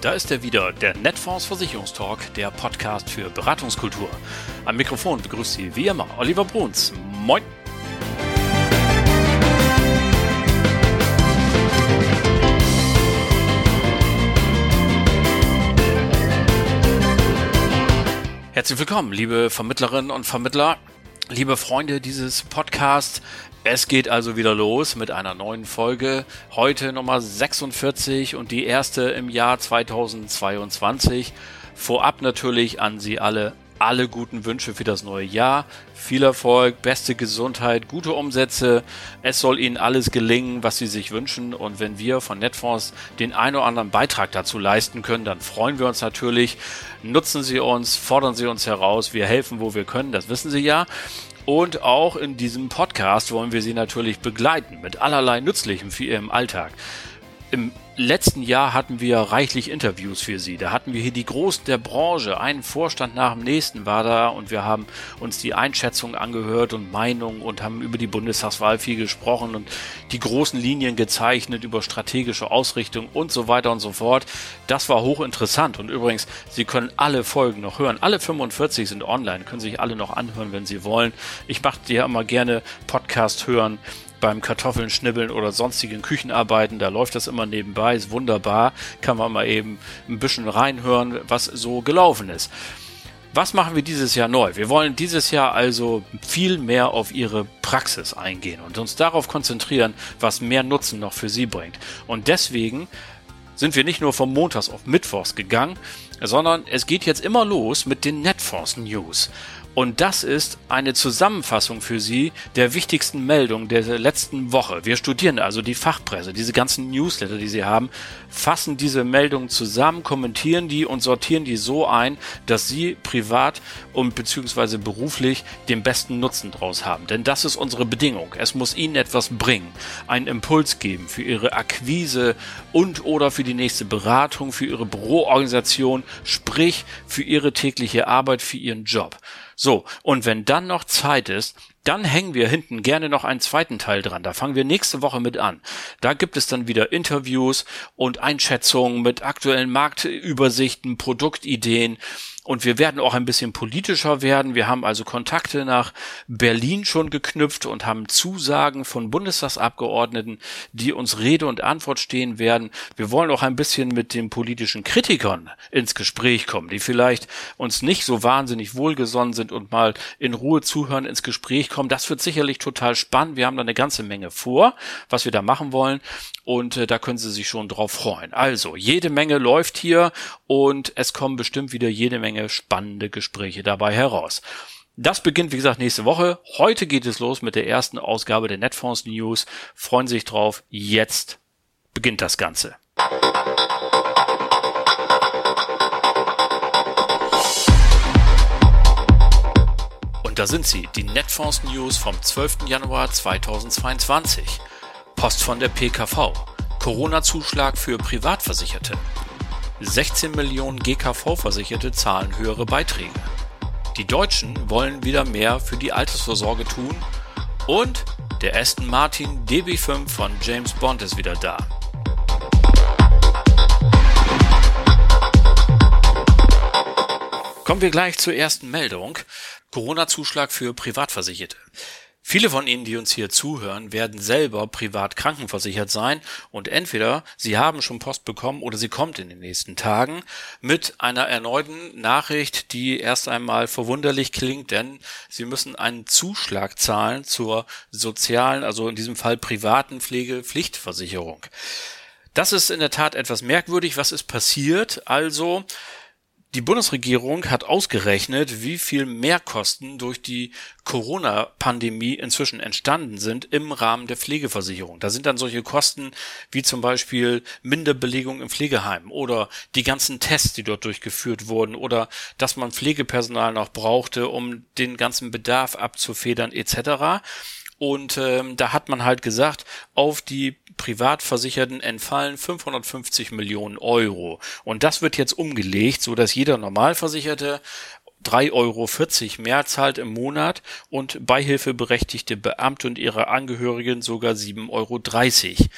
Da ist er wieder, der Netfonds Versicherungstalk, der Podcast für Beratungskultur. Am Mikrofon begrüßt Sie wie immer Oliver Bruns. Moin! Herzlich willkommen, liebe Vermittlerinnen und Vermittler, liebe Freunde dieses Podcasts. Es geht also wieder los mit einer neuen Folge. Heute Nummer 46 und die erste im Jahr 2022. Vorab natürlich an Sie alle alle guten Wünsche für das neue Jahr. Viel Erfolg, beste Gesundheit, gute Umsätze. Es soll Ihnen alles gelingen, was Sie sich wünschen. Und wenn wir von Netfonds den einen oder anderen Beitrag dazu leisten können, dann freuen wir uns natürlich. Nutzen Sie uns, fordern Sie uns heraus. Wir helfen, wo wir können. Das wissen Sie ja. Und auch in diesem Podcast wollen wir Sie natürlich begleiten mit allerlei Nützlichem für Ihren Alltag. Im letzten Jahr hatten wir reichlich Interviews für Sie. Da hatten wir hier die Großen der Branche. Ein Vorstand nach dem nächsten war da und wir haben uns die Einschätzungen angehört und Meinungen und haben über die Bundestagswahl viel gesprochen und die großen Linien gezeichnet über strategische Ausrichtung und so weiter und so fort. Das war hochinteressant und übrigens, Sie können alle Folgen noch hören. Alle 45 sind online, können sich alle noch anhören, wenn Sie wollen. Ich mache ja immer gerne Podcast hören beim Kartoffeln schnibbeln oder sonstigen Küchenarbeiten, da läuft das immer nebenbei, ist wunderbar, kann man mal eben ein bisschen reinhören, was so gelaufen ist. Was machen wir dieses Jahr neu? Wir wollen dieses Jahr also viel mehr auf Ihre Praxis eingehen und uns darauf konzentrieren, was mehr Nutzen noch für Sie bringt. Und deswegen sind wir nicht nur vom Montags auf Mittwochs gegangen, sondern es geht jetzt immer los mit den Netforce News. Und das ist eine Zusammenfassung für Sie der wichtigsten Meldungen der letzten Woche. Wir studieren also die Fachpresse, diese ganzen Newsletter, die Sie haben, fassen diese Meldungen zusammen, kommentieren die und sortieren die so ein, dass Sie privat und beziehungsweise beruflich den besten Nutzen draus haben. Denn das ist unsere Bedingung. Es muss Ihnen etwas bringen, einen Impuls geben für Ihre Akquise und oder für die nächste Beratung, für Ihre Büroorganisation, sprich für Ihre tägliche Arbeit, für Ihren Job. So, und wenn dann noch Zeit ist, dann hängen wir hinten gerne noch einen zweiten Teil dran. Da fangen wir nächste Woche mit an. Da gibt es dann wieder Interviews und Einschätzungen mit aktuellen Marktübersichten, Produktideen und wir werden auch ein bisschen politischer werden. Wir haben also Kontakte nach Berlin schon geknüpft und haben Zusagen von Bundestagsabgeordneten, die uns Rede und Antwort stehen werden. Wir wollen auch ein bisschen mit den politischen Kritikern ins Gespräch kommen, die vielleicht uns nicht so wahnsinnig wohlgesonnen sind und mal in Ruhe zuhören, ins Gespräch kommen. Das wird sicherlich total spannend. Wir haben da eine ganze Menge vor, was wir da machen wollen. Und äh, da können Sie sich schon drauf freuen. Also, jede Menge läuft hier und es kommen bestimmt wieder jede Menge Menge spannende Gespräche dabei heraus. Das beginnt, wie gesagt, nächste Woche. Heute geht es los mit der ersten Ausgabe der Netfonds News. Freuen Sie sich drauf. Jetzt beginnt das Ganze. Und da sind sie, die Netfonds News vom 12. Januar 2022. Post von der PKV. Corona-Zuschlag für Privatversicherte. 16 Millionen GKV-Versicherte zahlen höhere Beiträge. Die Deutschen wollen wieder mehr für die Altersvorsorge tun und der Aston Martin DB5 von James Bond ist wieder da. Kommen wir gleich zur ersten Meldung. Corona-Zuschlag für Privatversicherte. Viele von Ihnen, die uns hier zuhören, werden selber privat krankenversichert sein und entweder Sie haben schon Post bekommen oder sie kommt in den nächsten Tagen mit einer erneuten Nachricht, die erst einmal verwunderlich klingt, denn Sie müssen einen Zuschlag zahlen zur sozialen, also in diesem Fall privaten Pflegepflichtversicherung. Das ist in der Tat etwas merkwürdig. Was ist passiert? Also, die Bundesregierung hat ausgerechnet, wie viel Mehrkosten durch die Corona-Pandemie inzwischen entstanden sind im Rahmen der Pflegeversicherung. Da sind dann solche Kosten wie zum Beispiel Minderbelegung im Pflegeheim oder die ganzen Tests, die dort durchgeführt wurden oder dass man Pflegepersonal noch brauchte, um den ganzen Bedarf abzufedern etc. Und ähm, da hat man halt gesagt, auf die Privatversicherten entfallen 550 Millionen Euro. Und das wird jetzt umgelegt, so dass jeder Normalversicherte 3,40 Euro mehr zahlt im Monat und beihilfeberechtigte Beamte und ihre Angehörigen sogar 7,30 Euro.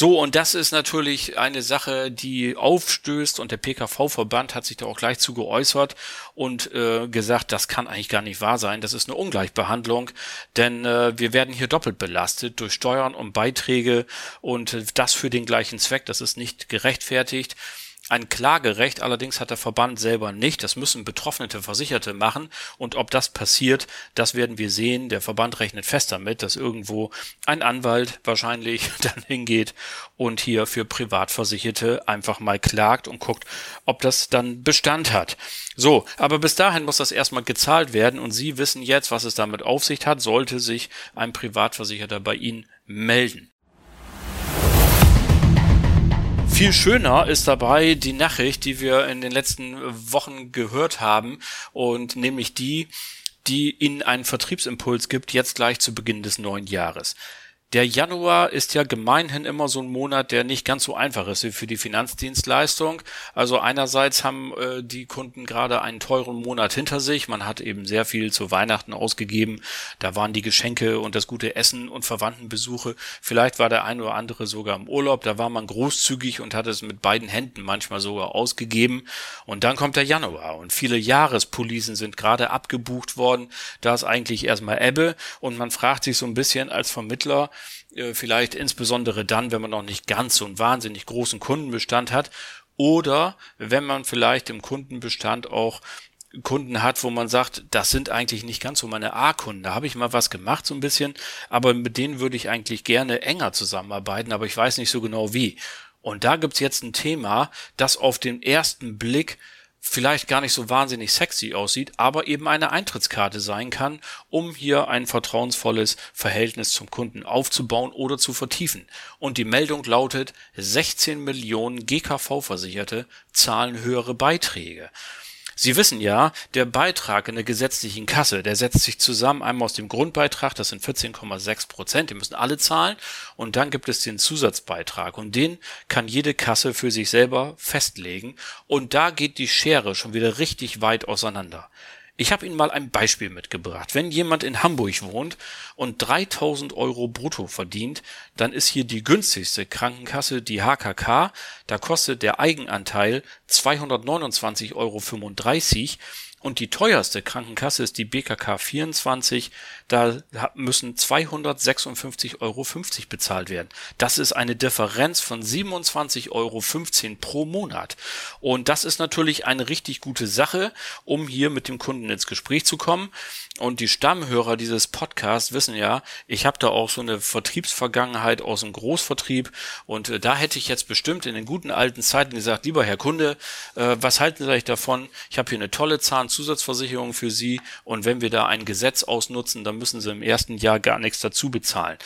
So, und das ist natürlich eine Sache, die aufstößt und der PKV-Verband hat sich da auch gleich zu geäußert und äh, gesagt, das kann eigentlich gar nicht wahr sein. Das ist eine Ungleichbehandlung, denn äh, wir werden hier doppelt belastet durch Steuern und Beiträge und das für den gleichen Zweck. Das ist nicht gerechtfertigt. Ein Klagerecht allerdings hat der Verband selber nicht. Das müssen betroffene Versicherte machen. Und ob das passiert, das werden wir sehen. Der Verband rechnet fest damit, dass irgendwo ein Anwalt wahrscheinlich dann hingeht und hier für Privatversicherte einfach mal klagt und guckt, ob das dann Bestand hat. So, aber bis dahin muss das erstmal gezahlt werden und Sie wissen jetzt, was es damit auf sich hat, sollte sich ein Privatversicherter bei Ihnen melden. Viel schöner ist dabei die Nachricht, die wir in den letzten Wochen gehört haben, und nämlich die, die Ihnen einen Vertriebsimpuls gibt, jetzt gleich zu Beginn des neuen Jahres. Der Januar ist ja gemeinhin immer so ein Monat, der nicht ganz so einfach ist für die Finanzdienstleistung. Also einerseits haben äh, die Kunden gerade einen teuren Monat hinter sich. Man hat eben sehr viel zu Weihnachten ausgegeben. Da waren die Geschenke und das gute Essen und Verwandtenbesuche. Vielleicht war der ein oder andere sogar im Urlaub. Da war man großzügig und hat es mit beiden Händen manchmal sogar ausgegeben. Und dann kommt der Januar und viele Jahrespolisen sind gerade abgebucht worden. Da ist eigentlich erstmal Ebbe und man fragt sich so ein bisschen als Vermittler, äh, vielleicht insbesondere dann, wenn man noch nicht ganz so einen wahnsinnig großen Kundenbestand hat oder wenn man vielleicht im Kundenbestand auch Kunden hat, wo man sagt, das sind eigentlich nicht ganz so meine A-Kunden. Da habe ich mal was gemacht, so ein bisschen, aber mit denen würde ich eigentlich gerne enger zusammenarbeiten, aber ich weiß nicht so genau wie. Und da gibt's jetzt ein Thema, das auf den ersten Blick vielleicht gar nicht so wahnsinnig sexy aussieht, aber eben eine Eintrittskarte sein kann, um hier ein vertrauensvolles Verhältnis zum Kunden aufzubauen oder zu vertiefen. Und die Meldung lautet, 16 Millionen GKV-Versicherte zahlen höhere Beiträge. Sie wissen ja, der Beitrag in der gesetzlichen Kasse, der setzt sich zusammen einmal aus dem Grundbeitrag, das sind 14,6 Prozent, die müssen alle zahlen, und dann gibt es den Zusatzbeitrag und den kann jede Kasse für sich selber festlegen und da geht die Schere schon wieder richtig weit auseinander. Ich habe Ihnen mal ein Beispiel mitgebracht. Wenn jemand in Hamburg wohnt und 3000 Euro brutto verdient, dann ist hier die günstigste Krankenkasse die HKK. Da kostet der Eigenanteil 229,35 Euro und die teuerste Krankenkasse ist die BKK 24. Da müssen 256,50 Euro bezahlt werden. Das ist eine Differenz von 27,15 Euro pro Monat. Und das ist natürlich eine richtig gute Sache, um hier mit dem Kunden ins Gespräch zu kommen. Und die Stammhörer dieses Podcasts wissen ja, ich habe da auch so eine Vertriebsvergangenheit aus dem Großvertrieb. Und äh, da hätte ich jetzt bestimmt in den guten alten Zeiten gesagt, lieber Herr Kunde, äh, was halten Sie eigentlich davon? Ich habe hier eine tolle Zahnzusatzversicherung für Sie. Und wenn wir da ein Gesetz ausnutzen, dann müssen Sie im ersten Jahr gar nichts dazu bezahlen.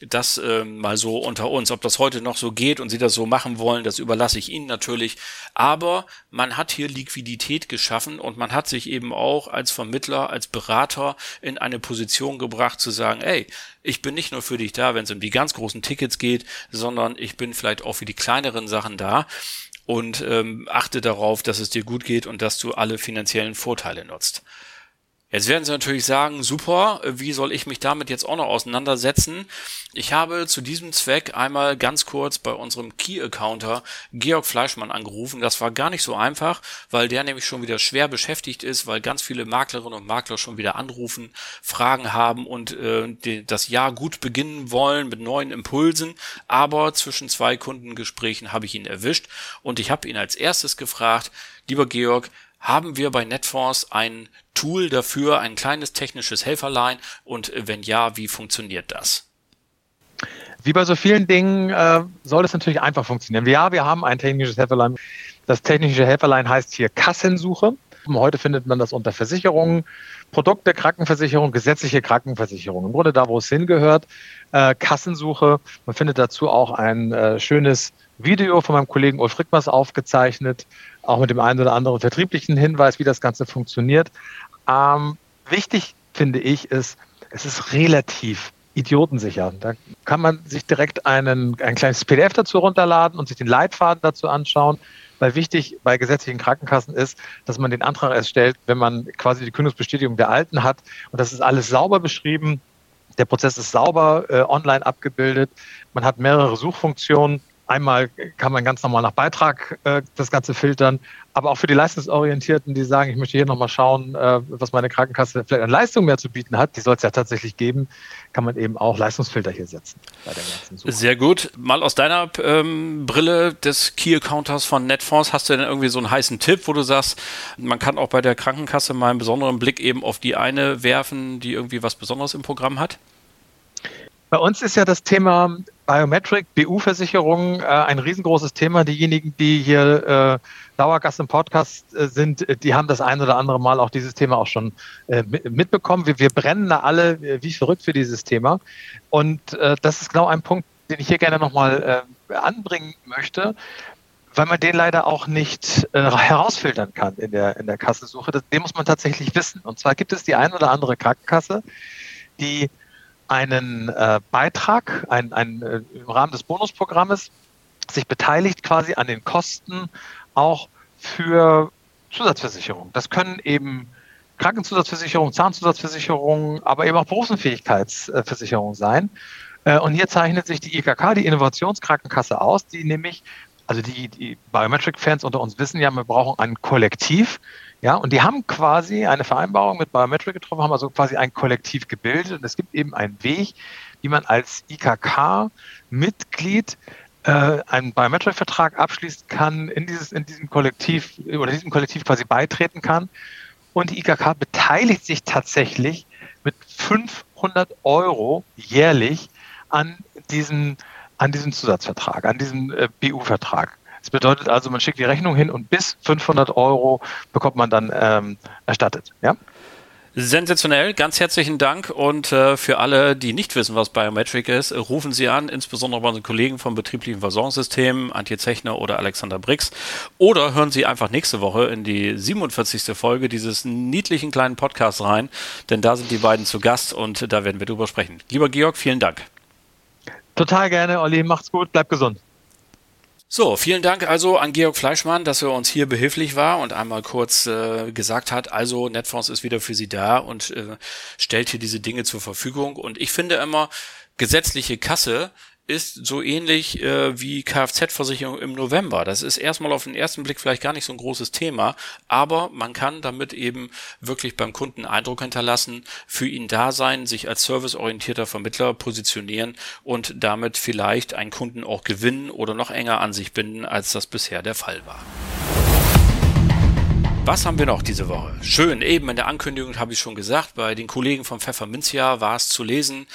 Das äh, mal so unter uns. Ob das heute noch so geht und Sie das so machen wollen, das überlasse ich Ihnen natürlich. Aber man hat hier Liquidität geschaffen und man hat sich eben auch als Vermittler, als Berater in eine Position gebracht zu sagen, ey, ich bin nicht nur für dich da, wenn es um die ganz großen Tickets geht, sondern ich bin vielleicht auch für die kleineren Sachen da und ähm, achte darauf, dass es dir gut geht und dass du alle finanziellen Vorteile nutzt. Jetzt werden Sie natürlich sagen, super, wie soll ich mich damit jetzt auch noch auseinandersetzen? Ich habe zu diesem Zweck einmal ganz kurz bei unserem Key-Accounter Georg Fleischmann angerufen. Das war gar nicht so einfach, weil der nämlich schon wieder schwer beschäftigt ist, weil ganz viele Maklerinnen und Makler schon wieder anrufen, Fragen haben und äh, das Jahr gut beginnen wollen mit neuen Impulsen. Aber zwischen zwei Kundengesprächen habe ich ihn erwischt und ich habe ihn als erstes gefragt, lieber Georg, haben wir bei Netforce ein Tool dafür, ein kleines technisches Helferlein? Und wenn ja, wie funktioniert das? Wie bei so vielen Dingen äh, soll es natürlich einfach funktionieren. Ja, wir haben ein technisches Helferlein. Das technische Helferlein heißt hier Kassensuche. Heute findet man das unter Versicherungen, Produkte, Krankenversicherung, gesetzliche Krankenversicherung. Im Grunde da, wo es hingehört. Äh, Kassensuche. Man findet dazu auch ein äh, schönes Video von meinem Kollegen Ulf Rickmers aufgezeichnet, auch mit dem einen oder anderen vertrieblichen Hinweis, wie das Ganze funktioniert. Ähm, wichtig finde ich ist, es ist relativ idiotensicher. Da kann man sich direkt einen, ein kleines PDF dazu runterladen und sich den Leitfaden dazu anschauen. Weil wichtig bei gesetzlichen Krankenkassen ist, dass man den Antrag erst stellt, wenn man quasi die Kündigungsbestätigung der Alten hat. Und das ist alles sauber beschrieben Der Prozess ist sauber äh, online abgebildet. Man hat mehrere Suchfunktionen. Einmal kann man ganz normal nach Beitrag äh, das Ganze filtern, aber auch für die Leistungsorientierten, die sagen, ich möchte hier nochmal schauen, äh, was meine Krankenkasse vielleicht an Leistung mehr zu bieten hat, die soll es ja tatsächlich geben, kann man eben auch Leistungsfilter hier setzen. Sehr gut. Mal aus deiner ähm, Brille des Key Accounters von Netfonds, hast du denn irgendwie so einen heißen Tipp, wo du sagst, man kann auch bei der Krankenkasse mal einen besonderen Blick eben auf die eine werfen, die irgendwie was Besonderes im Programm hat? Bei uns ist ja das Thema Biometric, BU-Versicherung äh, ein riesengroßes Thema. Diejenigen, die hier äh, Dauergast im Podcast äh, sind, die haben das ein oder andere Mal auch dieses Thema auch schon äh, mitbekommen. Wir, wir, brennen da alle äh, wie verrückt für dieses Thema. Und äh, das ist genau ein Punkt, den ich hier gerne nochmal äh, anbringen möchte, weil man den leider auch nicht äh, herausfiltern kann in der, in der Kassensuche. Das, den muss man tatsächlich wissen. Und zwar gibt es die ein oder andere Krankenkasse, die einen äh, Beitrag ein, ein, äh, im Rahmen des Bonusprogrammes sich beteiligt quasi an den Kosten auch für Zusatzversicherung. Das können eben Krankenzusatzversicherung, Zahnzusatzversicherung, aber eben auch Berufsunfähigkeitsversicherung sein. Äh, und hier zeichnet sich die IKK, die Innovationskrankenkasse aus, die nämlich, also die, die Biometric-Fans unter uns wissen ja, wir brauchen ein Kollektiv, ja, und die haben quasi eine Vereinbarung mit Biometric getroffen, haben also quasi ein Kollektiv gebildet. Und es gibt eben einen Weg, wie man als IKK-Mitglied äh, einen Biometric-Vertrag abschließen kann, in, dieses, in diesem Kollektiv oder diesem Kollektiv quasi beitreten kann. Und die IKK beteiligt sich tatsächlich mit 500 Euro jährlich an diesem, an diesem Zusatzvertrag, an diesem äh, BU-Vertrag. Das bedeutet also, man schickt die Rechnung hin und bis 500 Euro bekommt man dann ähm, erstattet. Ja? Sensationell, ganz herzlichen Dank und äh, für alle, die nicht wissen, was Biometric ist, rufen Sie an, insbesondere bei unseren Kollegen vom betrieblichen Versorgungssystemen, Antje Zechner oder Alexander Brix, oder hören Sie einfach nächste Woche in die 47. Folge dieses niedlichen kleinen Podcasts rein, denn da sind die beiden zu Gast und da werden wir drüber sprechen. Lieber Georg, vielen Dank. Total gerne, Olli, macht's gut, bleib gesund. So, vielen Dank also an Georg Fleischmann, dass er uns hier behilflich war und einmal kurz äh, gesagt hat, also Netfonds ist wieder für Sie da und äh, stellt hier diese Dinge zur Verfügung. Und ich finde immer, gesetzliche Kasse ist so ähnlich äh, wie Kfz-Versicherung im November. Das ist erstmal auf den ersten Blick vielleicht gar nicht so ein großes Thema, aber man kann damit eben wirklich beim Kunden Eindruck hinterlassen, für ihn da sein, sich als serviceorientierter Vermittler positionieren und damit vielleicht einen Kunden auch gewinnen oder noch enger an sich binden, als das bisher der Fall war. Was haben wir noch diese Woche? Schön, eben in der Ankündigung habe ich schon gesagt, bei den Kollegen vom Pfefferminzia war es zu lesen,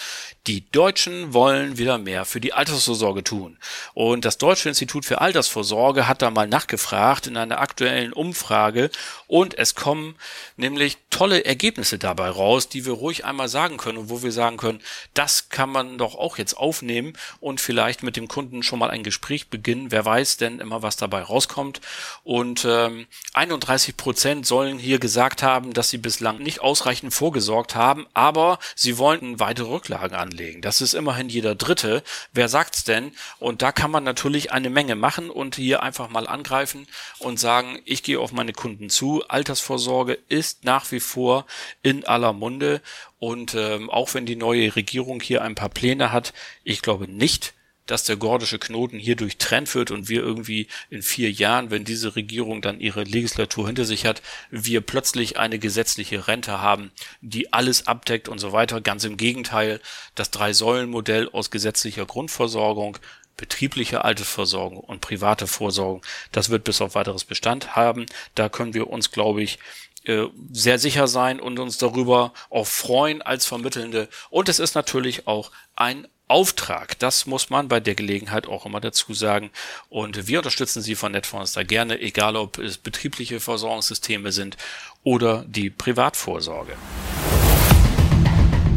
die Deutschen wollen wieder mehr für die Altersvorsorge tun. Und das Deutsche Institut für Altersvorsorge hat da mal nachgefragt in einer aktuellen Umfrage und es kommen nämlich tolle Ergebnisse dabei raus, die wir ruhig einmal sagen können und wo wir sagen können, das kann man doch auch jetzt aufnehmen und vielleicht mit dem Kunden schon mal ein Gespräch beginnen. Wer weiß denn immer, was dabei rauskommt. Und ähm, 31 Prozent sollen hier gesagt haben, dass sie bislang nicht ausreichend vorgesorgt haben, aber sie wollen weitere Rücklagen an anlegen. Das ist immerhin jeder Dritte. Wer sagt's denn? Und da kann man natürlich eine Menge machen und hier einfach mal angreifen und sagen, ich gehe auf meine Kunden zu. Altersvorsorge ist nach wie vor in aller Munde. Und ähm, auch wenn die neue Regierung hier ein paar Pläne hat, ich glaube nicht, dass der gordische Knoten hier durchtrennt wird und wir irgendwie in vier Jahren, wenn diese Regierung dann ihre Legislatur hinter sich hat, wir plötzlich eine gesetzliche Rente haben, die alles abdeckt und so weiter. Ganz im Gegenteil, das Drei-Säulen-Modell aus gesetzlicher Grundversorgung, betriebliche Altersversorgung und private Vorsorgung, das wird bis auf weiteres Bestand haben. Da können wir uns, glaube ich, äh, sehr sicher sein und uns darüber auch freuen als Vermittelnde. Und es ist natürlich auch ein Auftrag. Das muss man bei der Gelegenheit auch immer dazu sagen. Und wir unterstützen Sie von Netfonds da gerne, egal ob es betriebliche Versorgungssysteme sind oder die Privatvorsorge.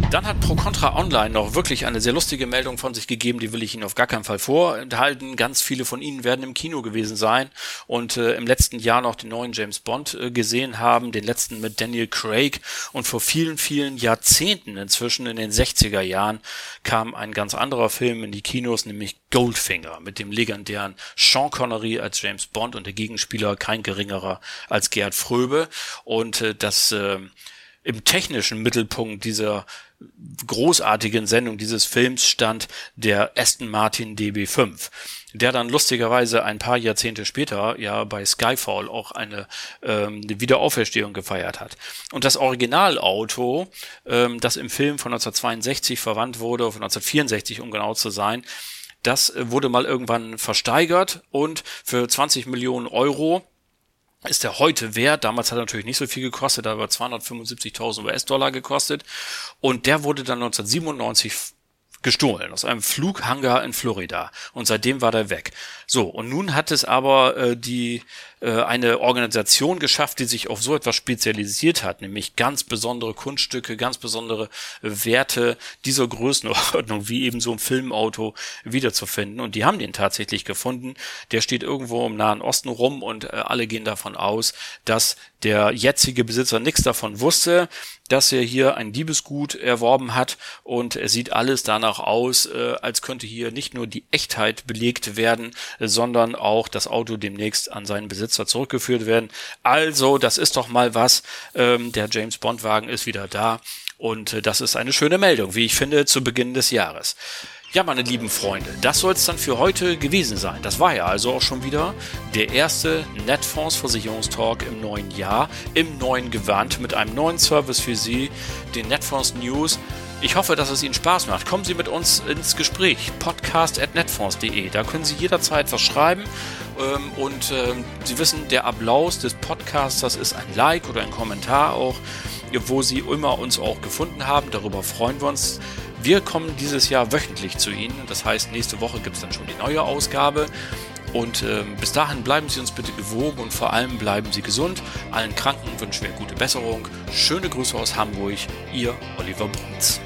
Dann hat ProContra Online noch wirklich eine sehr lustige Meldung von sich gegeben, die will ich Ihnen auf gar keinen Fall vorenthalten. Ganz viele von Ihnen werden im Kino gewesen sein und äh, im letzten Jahr noch den neuen James Bond äh, gesehen haben, den letzten mit Daniel Craig. Und vor vielen, vielen Jahrzehnten, inzwischen in den 60er Jahren, kam ein ganz anderer Film in die Kinos, nämlich Goldfinger mit dem legendären Sean Connery als James Bond und der Gegenspieler kein geringerer als Gerd Fröbe. Und äh, das äh, im technischen Mittelpunkt dieser großartigen Sendung dieses Films stand der Aston Martin DB5, der dann lustigerweise ein paar Jahrzehnte später ja bei Skyfall auch eine, ähm, Wiederauferstehung gefeiert hat. Und das Originalauto, ähm, das im Film von 1962 verwandt wurde, von 1964 um genau zu sein, das wurde mal irgendwann versteigert und für 20 Millionen Euro ist der heute wert. Damals hat er natürlich nicht so viel gekostet, aber 275.000 US-Dollar gekostet. Und der wurde dann 1997 gestohlen aus einem Flughangar in Florida und seitdem war der weg. So und nun hat es aber äh, die äh, eine Organisation geschafft, die sich auf so etwas spezialisiert hat, nämlich ganz besondere Kunststücke, ganz besondere Werte dieser Größenordnung, wie eben so ein Filmauto wiederzufinden. Und die haben den tatsächlich gefunden. Der steht irgendwo im Nahen Osten rum und äh, alle gehen davon aus, dass der jetzige Besitzer nichts davon wusste, dass er hier ein Diebesgut erworben hat und es sieht alles danach aus, äh, als könnte hier nicht nur die Echtheit belegt werden, sondern auch das Auto demnächst an seinen Besitzer zurückgeführt werden. Also, das ist doch mal was. Ähm, der James Bond Wagen ist wieder da. Und äh, das ist eine schöne Meldung, wie ich finde, zu Beginn des Jahres. Ja, meine lieben Freunde, das soll es dann für heute gewesen sein. Das war ja also auch schon wieder der erste Netfonds Versicherungstalk im neuen Jahr, im neuen Gewand, mit einem neuen Service für Sie, den Netfonds News. Ich hoffe, dass es Ihnen Spaß macht. Kommen Sie mit uns ins Gespräch. Podcast.netfonds.de. Da können Sie jederzeit was schreiben. Ähm, und ähm, Sie wissen, der Applaus des Podcasters ist ein Like oder ein Kommentar auch, wo Sie immer uns auch gefunden haben. Darüber freuen wir uns. Wir kommen dieses Jahr wöchentlich zu Ihnen. Das heißt, nächste Woche gibt es dann schon die neue Ausgabe. Und äh, bis dahin bleiben Sie uns bitte gewogen und vor allem bleiben Sie gesund. Allen Kranken wünschen wir gute Besserung. Schöne Grüße aus Hamburg, Ihr Oliver Bruns.